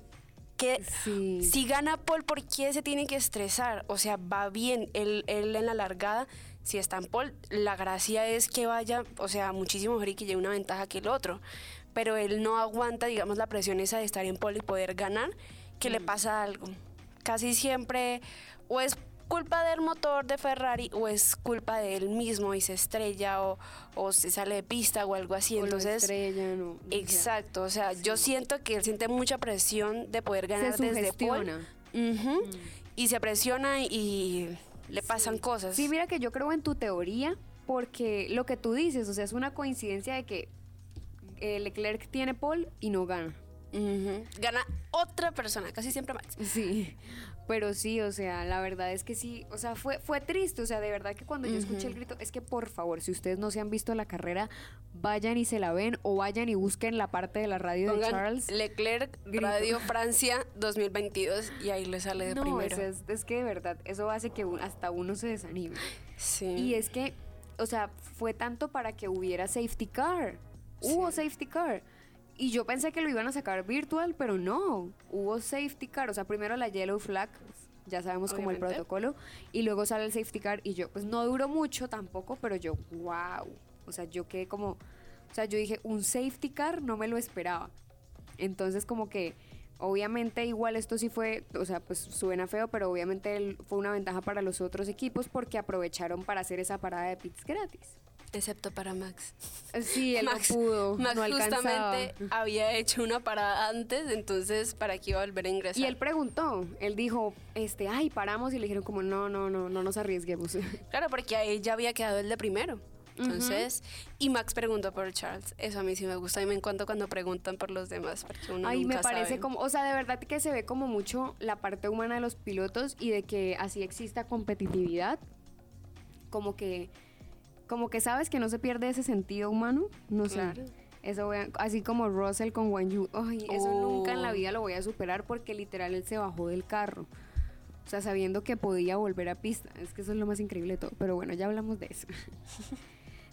Que Sí. si gana Paul, ¿por qué se tiene que estresar? O sea, va bien. Él, él en la largada, si está en Paul, la gracia es que vaya, o sea, muchísimo mejor y que lleve una ventaja que el otro. Pero él no aguanta, digamos, la presión esa de estar en Paul y poder ganar, que le pasa algo. Casi siempre, o es culpa del motor de Ferrari o es culpa de él mismo y se estrella o, o se sale de pista o algo así. O Entonces, estrellan, o- o sea, Exacto, o sea, yo siento que él siente mucha presión de poder ganar se desde sugestiona. Ujú, Y se presiona y le pasan cosas. Sí, mira que yo creo en tu teoría, porque lo que tú dices, o sea, es una coincidencia de que eh, Leclerc tiene pole y no gana. Gana otra persona, casi siempre Max. Sí, pero sí, o sea, la verdad es que sí, o sea, fue, fue triste, o sea, de verdad que cuando yo escuché el grito, es que por favor, si ustedes no se han visto la carrera, vayan y se la ven o vayan y busquen la parte de la radio de Charles. Leclerc, Grito. Radio Francia 2022 y ahí le sale de No, primero. es, es que de verdad, eso hace que un- hasta uno se desanime. Sí. Y es que, o sea, fue tanto para que hubiera safety car. Hubo safety car. Y yo pensé que lo iban a sacar virtual, pero no. Hubo safety car. O sea, primero la yellow flag, ya sabemos como el protocolo. Y luego sale el safety car. Y yo, pues no duró mucho tampoco, pero yo, wow. O sea, yo quedé como. O sea, yo dije, un safety car no me lo esperaba. Entonces, como que. Obviamente igual esto sí fue, o sea, pues suena feo, pero obviamente fue una ventaja para los otros equipos porque aprovecharon para hacer esa parada de pits gratis. Excepto para Max. Sí, él Max, no pudo, Max no justamente había hecho una parada antes, entonces para que iba a volver a ingresar. Y él preguntó, él dijo, este, ay, paramos y le dijeron como, no, no, no, no nos arriesguemos. <laughs> Claro, porque ahí ya había quedado el de primero. Entonces, y Max preguntó por Charles. Eso a mí sí me gusta y me encanta cuando preguntan por los demás, porque uno Ay, me nunca parece sabe. como, o sea, de verdad que se ve como mucho la parte humana de los pilotos y de que así exista competitividad, como que, como que sabes que no se pierde ese sentido humano, no sé. Claro. Eso voy a- así como Russell con Wan Yu. Ay, eso nunca en la Oh. vida lo voy a superar porque literal él se bajó del carro. O sea, sabiendo que podía volver a pista. Es que eso es lo más increíble de todo. Pero bueno, ya hablamos de eso. <laughs>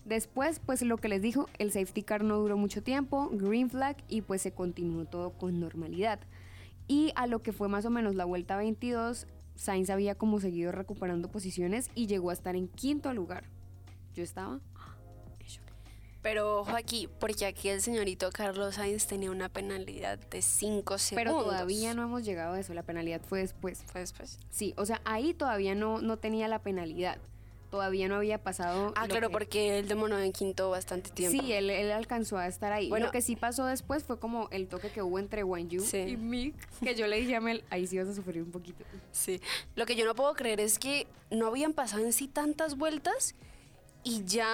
Después, pues lo que les dijo, el safety car no duró mucho tiempo, green flag y pues se continuó todo con normalidad. Y a lo que fue más o menos la vuelta 22, Sainz había como seguido recuperando posiciones y llegó a estar en quinto lugar. Yo estaba. Pero ojo aquí, porque aquí el señorito Carlos Sainz tenía una penalidad de 5 segundos. Pero todavía no hemos llegado a eso, la penalidad fue después. Fue después. Sí, o sea, ahí todavía no, no tenía la penalidad. Todavía no había pasado. Ah, claro, que- porque él demoró en quinto bastante tiempo. Sí, él, él alcanzó a estar ahí. Bueno. lo que sí pasó después fue como el toque que hubo entre Wan Yu Sí. y Mick, que yo le dije a Mel, ahí sí vas a sufrir un poquito. Sí. Lo que yo no puedo creer es que no habían pasado en sí tantas vueltas y ya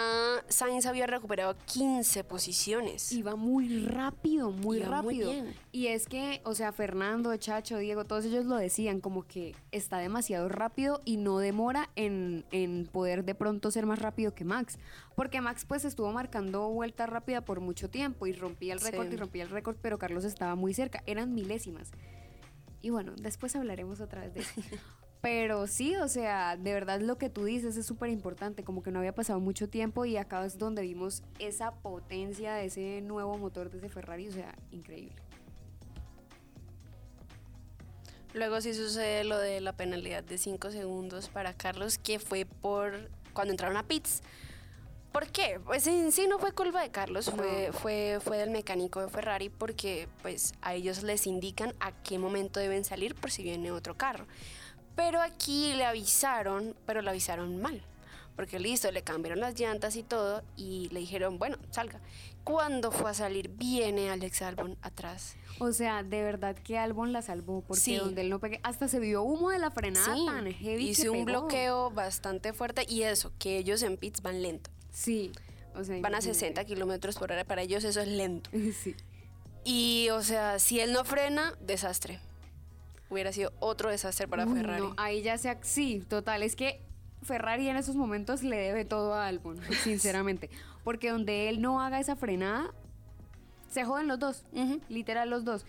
Sainz había recuperado 15 posiciones. Iba muy rápido, muy Iba muy rápido. bien. y es que, o sea, Fernando, Chacho, Diego, todos ellos lo decían, como que está demasiado rápido y no demora en, en poder de pronto ser más rápido que Max. Porque Max pues estuvo marcando vuelta rápida por mucho tiempo y rompía el récord Sí. y rompía el récord, pero Carlos estaba muy cerca, eran milésimas. Y bueno, después hablaremos otra vez de eso. <laughs> Pero sí, o sea, de verdad lo que tú dices es súper importante, como que no había pasado mucho tiempo y acá es donde vimos esa potencia de ese nuevo motor de ese Ferrari, o sea, increíble. Luego sí sucede lo de la penalidad de 5 segundos para Carlos, que fue por cuando entraron a pits. ¿Por qué? Pues en sí no fue culpa de Carlos, fue, fue, fue del mecánico de Ferrari porque pues a ellos les indican a qué momento deben salir por si viene otro carro. Pero aquí le avisaron, pero le avisaron mal. Porque listo, le cambiaron las llantas y todo y le dijeron, bueno, salga. Cuando fue a salir, viene Alex Albon atrás. O sea, de verdad que Albon la salvó, porque Sí. donde él no pegue, hasta se vio humo de la frenada Sí, tan heavy hice un pegó. bloqueo bastante fuerte y eso, que ellos en pits van lento. Sí, o sea, Van a imagínate. 60 kilómetros por hora, para ellos eso es lento. <laughs> Sí. Y, o sea, si él no frena, desastre. Hubiera sido otro desastre para Uy, Ferrari. no, ahí ya se... Sí, total, es que Ferrari en esos momentos le debe todo a Albon, <laughs> sinceramente. Porque donde él no haga esa frenada, se joden los dos, literal los dos.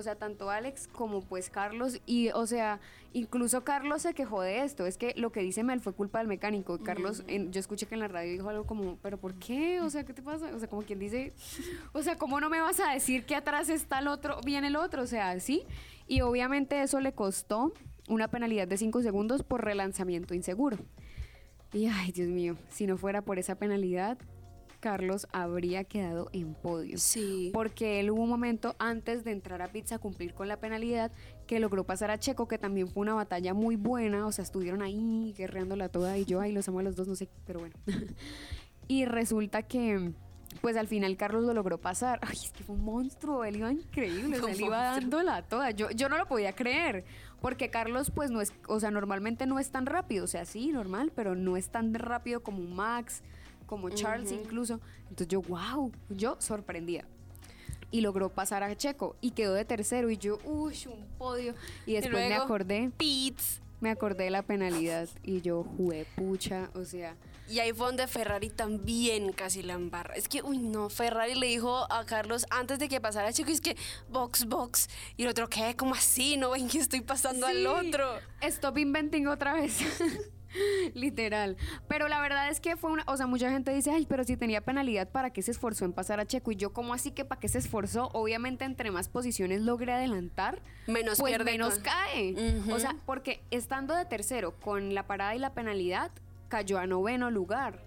O sea, tanto Alex como pues Carlos. Y, o sea, incluso Carlos se quejó de esto. Es que lo que dice Mel fue culpa del mecánico. Carlos, en- yo escuché que en la radio dijo algo como, ¿pero por qué? O sea, ¿qué te pasa? O sea, como quien dice, o sea, ¿cómo no me vas a decir que atrás está el otro, viene el otro? O sea, sí. Y obviamente eso le costó una penalidad de 5 segundos por relanzamiento inseguro. Y ay, Dios mío, si no fuera por esa penalidad, Carlos habría quedado en podio. Sí. Porque él hubo un momento antes de entrar a pizza a cumplir con la penalidad que logró pasar a Checo, que también fue una batalla muy buena. O sea, estuvieron ahí guerreándola toda y yo, ay, los amo a los dos, no sé, pero bueno. <laughs> y resulta que, pues al final Carlos lo logró pasar. Ay, es que fue un monstruo, él iba increíble, o sea, él iba dándola toda. Yo, yo no lo podía creer, porque Carlos, pues no es, o sea, normalmente no es tan rápido, o sea, sí, normal, pero no es tan rápido como un Max, como Charles Ujú. incluso. Entonces yo, wow, yo sorprendida. Y logró pasar a Checo y quedó de tercero y yo, uy, un podio. Y después me luego, acordé, Pits. me acordé de la penalidad y yo, jugué pucha, o sea, Y ahí fue donde Ferrari también casi la embarra. Es que, uy, no, Ferrari le dijo a Carlos antes de que pasara Chico, es que box, box. Y el otro, ¿qué? ¿Cómo así? No ven que estoy pasando al Sí. otro. Stop inventing otra vez. <laughs> <laughs> Literal. Pero la verdad es que fue una. O sea, mucha gente dice, ay, pero si tenía penalidad, ¿para qué se esforzó en pasar a Checo? Y yo, ¿cómo así que para qué se esforzó? Obviamente, entre más posiciones logre adelantar, Menos pues pierde menos con- cae. O sea, porque estando de tercero con la parada y la penalidad, cayó a noveno lugar.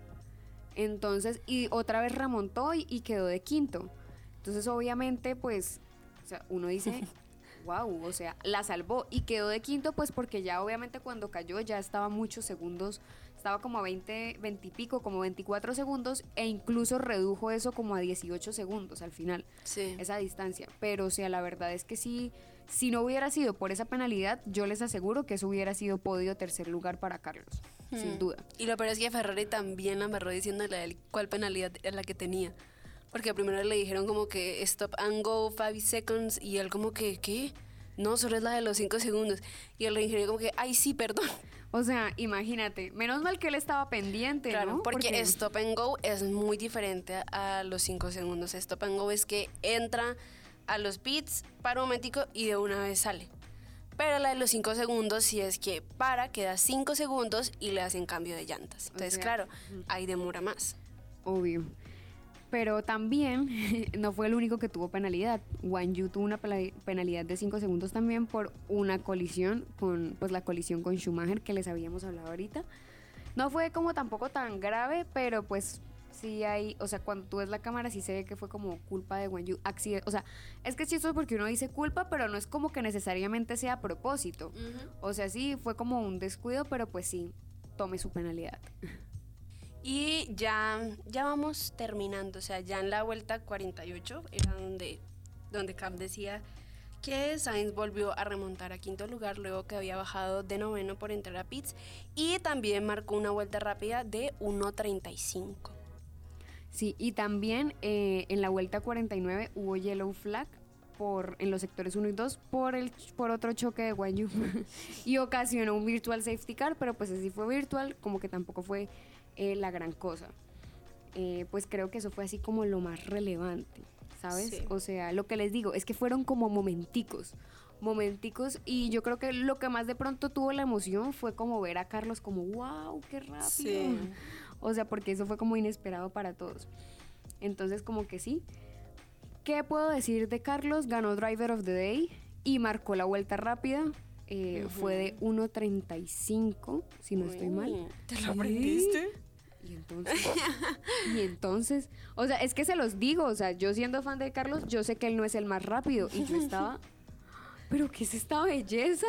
Entonces, y otra vez remontó y, y quedó de quinto. Entonces, obviamente, pues, o sea, uno dice, <laughs> wow, o sea, la salvó y quedó de quinto, pues porque ya obviamente cuando cayó ya estaba muchos segundos, estaba como a 20, 20 y pico, como 24 segundos, e incluso redujo eso como a 18 segundos al final Sí. esa distancia. Pero, o sea, la verdad es que sí, si no hubiera sido por esa penalidad, yo les aseguro que eso hubiera sido podio tercer lugar para Carlos, sin Hmm. duda. Y lo peor es que Ferrari también amarró diciéndole a él cuál penalidad era la que tenía. Porque primero le dijeron como que stop and go five seconds y él como que, ¿qué? No, solo es la de los cinco segundos. Y el ingeniero como que, ay, sí, perdón. O sea, imagínate, menos mal que él estaba pendiente, Claro, ¿no? porque, Stop and Go es muy diferente a los 5 segundos. Stop and Go es que entra a los pits, para un momentico y de una vez sale. Pero la de los 5 segundos sí es que para, queda 5 segundos y le hacen cambio de llantas. Entonces, sea, claro, ahí demora más. Obvio. Pero también <laughs> no fue el único que tuvo penalidad. Wang Yu tuvo una penalidad de 5 segundos también por una colisión con pues la colisión con Schumacher que les habíamos hablado ahorita. No fue como tampoco tan grave, pero pues sí hay, o sea, cuando tú ves la cámara sí se ve que fue como culpa de Wang Yu, accidente, o sea, es que es porque uno dice culpa, pero no es como que necesariamente sea a propósito. O sea, sí fue como un descuido, pero pues sí tome su penalidad. <laughs> Y ya, ya vamos terminando, o sea, ya en la vuelta 48 era donde, donde Cap decía que Sainz volvió a remontar a quinto lugar luego que había bajado de noveno por entrar a pits y también marcó una vuelta rápida de 1.35. Sí, y también eh, en la vuelta 49 hubo yellow flag por, en los sectores 1 y 2 por, el, por otro choque de Guan Yu <laughs> y ocasionó un virtual safety car, pero pues así fue virtual, como que tampoco fue eh, la gran cosa. Eh, pues creo que eso fue así como lo más relevante, ¿sabes? Sí. O sea, lo que les digo es que fueron como momenticos, momenticos y yo creo que lo que más de pronto tuvo la emoción fue como ver a Carlos como, wow, qué rápido. Sí. <laughs> O sea, porque eso fue como inesperado para todos. Entonces, como que sí. ¿Qué puedo decir de Carlos? Ganó Driver of the Day y marcó la vuelta rápida. Eh, Fue de 1.35, si no estoy mal. ¿Te lo aprendiste? Y entonces, y entonces, o sea, es que se los digo, o sea, yo siendo fan de Carlos, yo sé que él no es el más rápido y yo estaba, <gasps> pero ¿qué es esta belleza?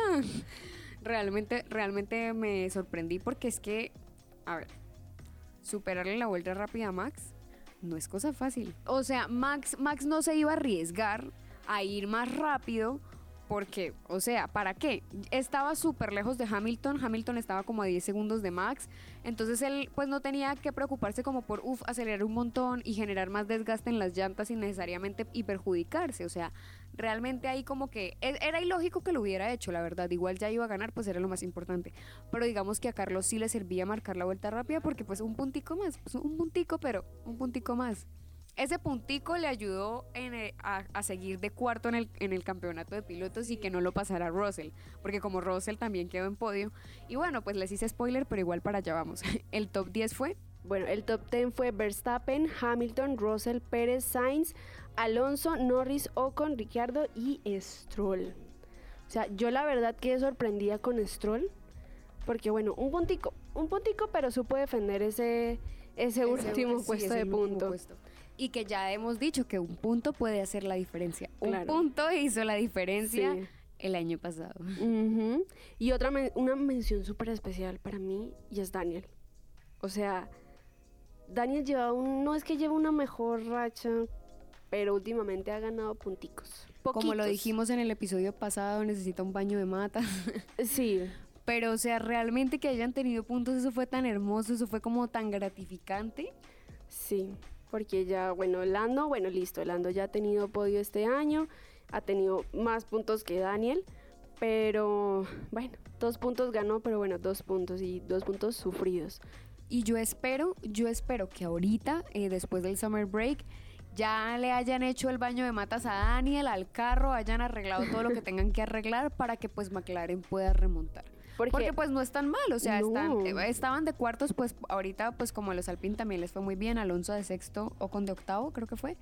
Realmente, realmente me sorprendí porque es que, a ver, superarle la vuelta rápida a Max no es cosa fácil. O sea, Max, Max no se iba a arriesgar a ir más rápido porque, o sea, ¿para qué? Estaba súper lejos de Hamilton, Hamilton estaba como a 10 segundos de Max, entonces él pues no tenía que preocuparse como por, uff, acelerar un montón y generar más desgaste en las llantas sin necesariamente y perjudicarse, o sea, realmente ahí como que e- era ilógico que lo hubiera hecho, la verdad, igual ya iba a ganar, pues era lo más importante, pero digamos que a Carlos sí le servía marcar la vuelta rápida porque pues un puntico más, pues, un puntico, pero un puntico más. Ese puntico le ayudó en, a, a seguir de cuarto en el, en el campeonato de pilotos y que no lo pasara Russell, porque como Russell también quedó en podio. Y bueno, pues les hice spoiler, pero igual para allá vamos. <laughs> El top 10 fue Bueno, el top 10 fue Verstappen, Hamilton, Russell, Pérez, Sainz, Alonso, Norris, Ocon, Ricciardo y Stroll. O sea, yo la verdad quedé sorprendida con Stroll, porque bueno, un puntico, un puntico, pero supo defender ese, ese, ese- último sí, puesto de punto. puesto. Y que ya hemos dicho que un punto puede hacer la diferencia. Claro. Un punto hizo la diferencia Sí. el año pasado. Y otra men- una mención súper especial para mí y es Daniel. O sea, Daniel lleva un, no es que lleva una mejor racha, pero últimamente ha ganado punticos. Como lo dijimos en el episodio pasado, necesita un baño de mata. <laughs> Sí, Pero, o sea, realmente que hayan tenido puntos, eso fue tan hermoso, eso fue como tan gratificante. sí. Porque ya, bueno, Lando, bueno, listo, Lando ya ha tenido podio este año, ha tenido más puntos que Daniel, pero bueno, dos puntos ganó, pero bueno, dos puntos y dos puntos sufridos. Y yo espero, yo espero que ahorita, eh, después del summer break, ya le hayan hecho el baño de matas a Daniel, al carro, hayan arreglado todo lo que <laughs> tengan que arreglar para que pues McLaren pueda remontar. Porque, Porque pues no están mal, o sea, están, No. eh, estaban de cuartos, pues ahorita pues como a los Alpine también les fue muy bien, Alonso de sexto o con de octavo creo que fue.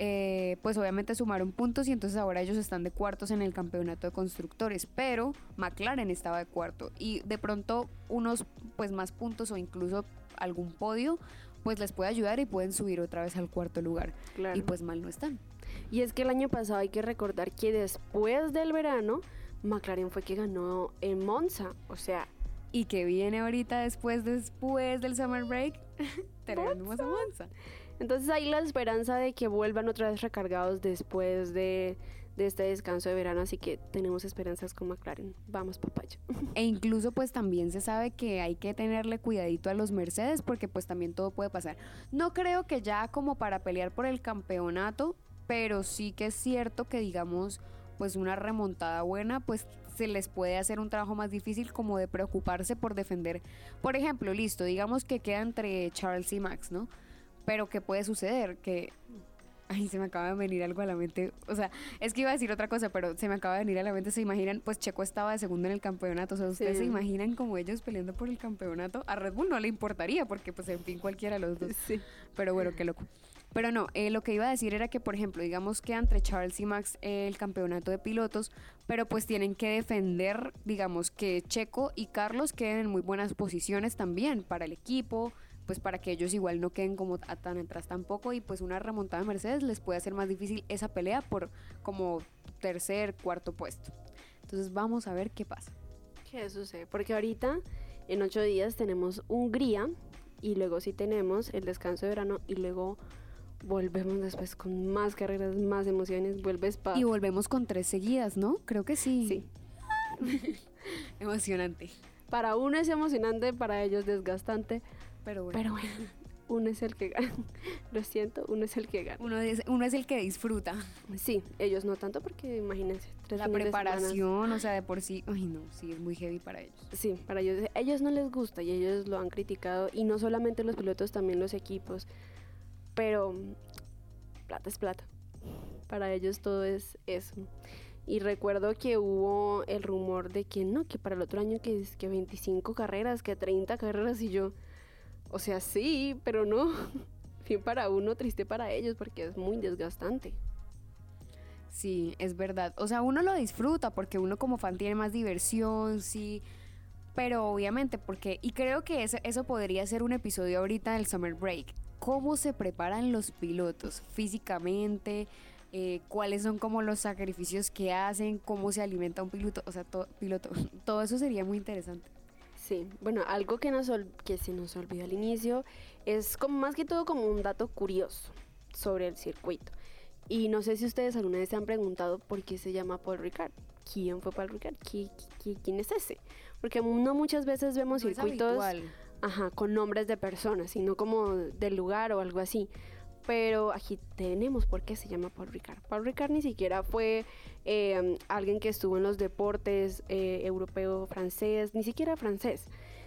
Eh, pues obviamente sumaron puntos y entonces ahora ellos están de cuartos en el campeonato de constructores, pero McLaren estaba de cuarto y de pronto unos pues más puntos o incluso algún podio pues les puede ayudar y pueden subir otra vez al cuarto lugar claro. y pues mal no están. Y es que el año pasado hay que recordar que después del verano, McLaren fue que ganó en Monza. O sea, Y que viene ahorita después después del summer break, <laughs> tenemos a Monza. entonces hay la esperanza de que vuelvan otra vez recargados después de, de este descanso de verano. Así que tenemos esperanzas con McLaren. Vamos, papaya. <laughs> E incluso pues también se sabe que hay que tenerle cuidadito a los Mercedes porque pues también todo puede pasar. No creo que ya como para pelear por el campeonato, pero sí que es cierto que digamos pues una remontada buena pues se les puede hacer un trabajo más difícil como de preocuparse por defender. Por ejemplo, listo, digamos que queda entre Charles y Max, ¿no? Pero ¿qué puede suceder? Que Ay, se me acaba de venir algo a la mente. O sea, es que iba a decir otra cosa, pero se me acaba de venir a la mente. ¿Se imaginan? Pues Checo estaba de segundo en el campeonato. O sea, ¿ustedes Sí. se imaginan como ellos peleando por el campeonato? A Red Bull no le importaría, porque pues en fin cualquiera de los dos. Sí. Pero bueno, qué loco. Pero no, eh, lo que iba a decir era que, por ejemplo, digamos que entre Charles y Max el campeonato de pilotos, pero pues tienen que defender, digamos, que Checo y Carlos queden en muy buenas posiciones también para el equipo, pues para que ellos igual no queden como a- tan atrás tampoco y pues una remontada de Mercedes les puede hacer más difícil esa pelea por como tercer, cuarto puesto. Entonces vamos a ver qué pasa. ¿Qué sucede? Porque ahorita, en ocho días, tenemos Hungría y luego sí tenemos el descanso de verano y luego volvemos después con más carreras, más emociones, vuelves para... Y volvemos con tres seguidas, ¿no? Creo que sí. Sí. <laughs> Emocionante. Para uno es emocionante, para ellos desgastante, Pero bueno. pero bueno, uno es el que gana. <laughs> Lo siento, uno es el que gana. Uno es, uno es el que disfruta. Sí, ellos no tanto porque imagínense. tres La preparación, o sea, de por sí, ay no, sí, es muy heavy para ellos. Sí, para ellos, ellos no les gusta y ellos lo han criticado y no solamente los pilotos, también los equipos, pero plata es plata. Para ellos todo es eso. Y recuerdo que hubo el rumor de que no, que para el otro año que que 25 carreras, que 30 carreras y yo, o sea, sí, pero no. <laughs> Bien para uno, triste para ellos porque es muy desgastante. Sí, es verdad. O sea, uno lo disfruta porque uno como fan tiene más diversión, sí. Pero obviamente porque, y creo que eso podría ser un episodio ahorita del Summer Break. ¿Cómo se preparan los pilotos físicamente? Eh, ¿Cuáles son como los sacrificios que hacen? ¿Cómo se alimenta un piloto? O sea, to- piloto, <laughs> todo eso sería muy interesante. Sí, bueno, algo que, nos ol- que se nos olvidó al inicio es como más que todo como un dato curioso sobre el circuito. Y no sé si ustedes alguna vez se han preguntado por qué se llama Paul Ricard. ¿Quién fue Paul Ricard? ¿Qui- qui- ¿Quién es ese? Porque no muchas veces vemos No es circuitos habitual. Ajá, con nombres de personas, sino como del lugar o algo así. Pero aquí tenemos por qué se llama Paul Ricard. Paul Ricard ni siquiera fue eh, alguien que estuvo en los deportes eh, europeo, francés, ni siquiera francés,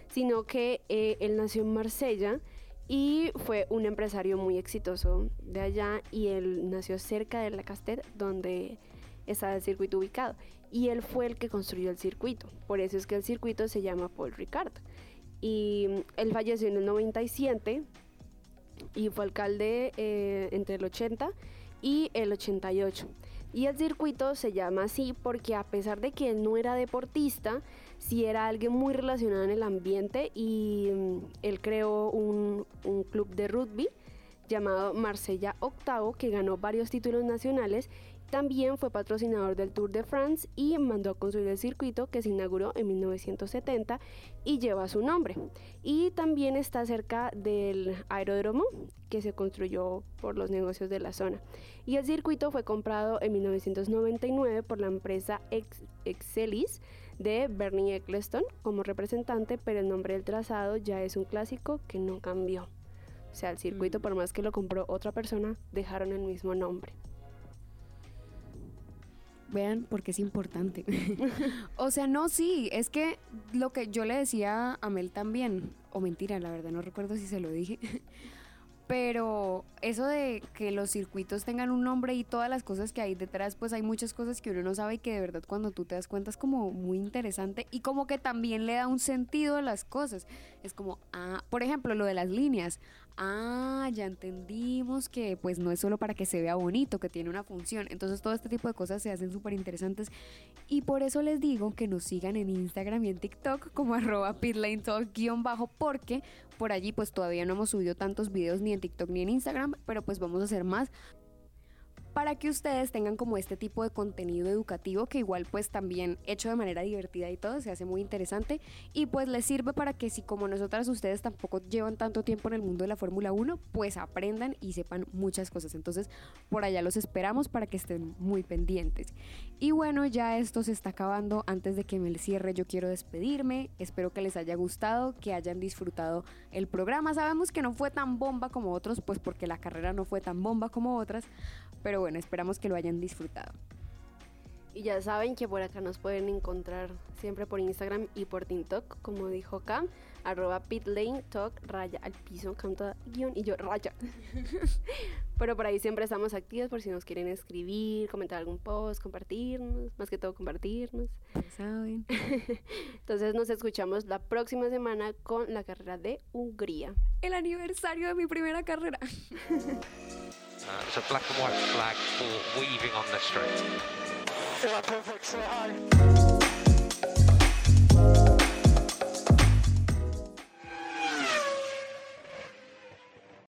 sino que eh, él nació en Marsella y fue un empresario muy exitoso de allá y él nació cerca de la Castet donde está el circuito ubicado y él fue el que construyó el circuito por eso es que el circuito se llama Paul Ricard y mm, él falleció en el 97 y fue alcalde eh, entre el 80 y el 88 y el circuito se llama así porque a pesar de que él no era deportista, sí era alguien muy relacionado en el ambiente y mm, él creó un, un club de rugby llamado Marsella Octavo que ganó varios títulos nacionales. También fue patrocinador del Tour de France y mandó a construir el circuito que se inauguró en 1970 y lleva su nombre. Y también está cerca del aeródromo que se construyó por los negocios de la zona. Y el circuito fue comprado en 1999 por la empresa Ex- Excelis de Bernie Eccleston como representante, pero el nombre del trazado ya es un clásico que no cambió. O sea, el circuito, Mm. por más que lo compró otra persona, dejaron el mismo nombre. Vean porque es importante. <laughs> o sea, no, sí, es que lo que yo le decía a Mel también, o mentira, la verdad no recuerdo si se lo dije, <laughs> pero eso de que los circuitos tengan un nombre y todas las cosas que hay detrás, pues hay muchas cosas que uno no sabe y que de verdad cuando tú te das cuenta es como muy interesante y como que también le da un sentido a las cosas. Es como, ah, por ejemplo, lo de las líneas. Ah, ya entendimos que pues no es solo para que se vea bonito, que tiene una función. Entonces todo este tipo de cosas se hacen súper interesantes y por eso les digo que nos sigan en Instagram y en TikTok como <laughs> arroba pitlanetalk-bajo porque por allí pues todavía no hemos subido tantos videos ni en TikTok ni en Instagram, pero pues vamos a hacer más para que ustedes tengan como este tipo de contenido educativo que igual pues también hecho de manera divertida y todo se hace muy interesante. Y pues les sirve para que si como nosotras ustedes tampoco llevan tanto tiempo en el mundo de la Fórmula 1 pues aprendan y sepan muchas cosas. Entonces por allá los esperamos para que estén muy pendientes. Y bueno ya esto se está acabando. Antes de que me cierre yo quiero despedirme. Espero que les haya gustado que hayan disfrutado el programa. Sabemos que no fue tan bomba como otros pues porque la carrera no fue tan bomba como otras pero bueno, esperamos que lo hayan disfrutado. Y ya saben que por acá nos pueden encontrar siempre por Instagram y por TikTok, como dijo Cam, arroba pitlane talk, raya al piso, Cam toda guion y yo raya. <laughs> Pero por ahí siempre estamos activos por si nos quieren escribir, comentar algún post, compartirnos, más que todo compartirnos. Ya saben. <laughs> Entonces nos escuchamos la próxima semana con la carrera de Hungría. El aniversario de mi primera carrera. Uh, it's a black and white flag for weaving on the. Yeah, perfect. Say hi.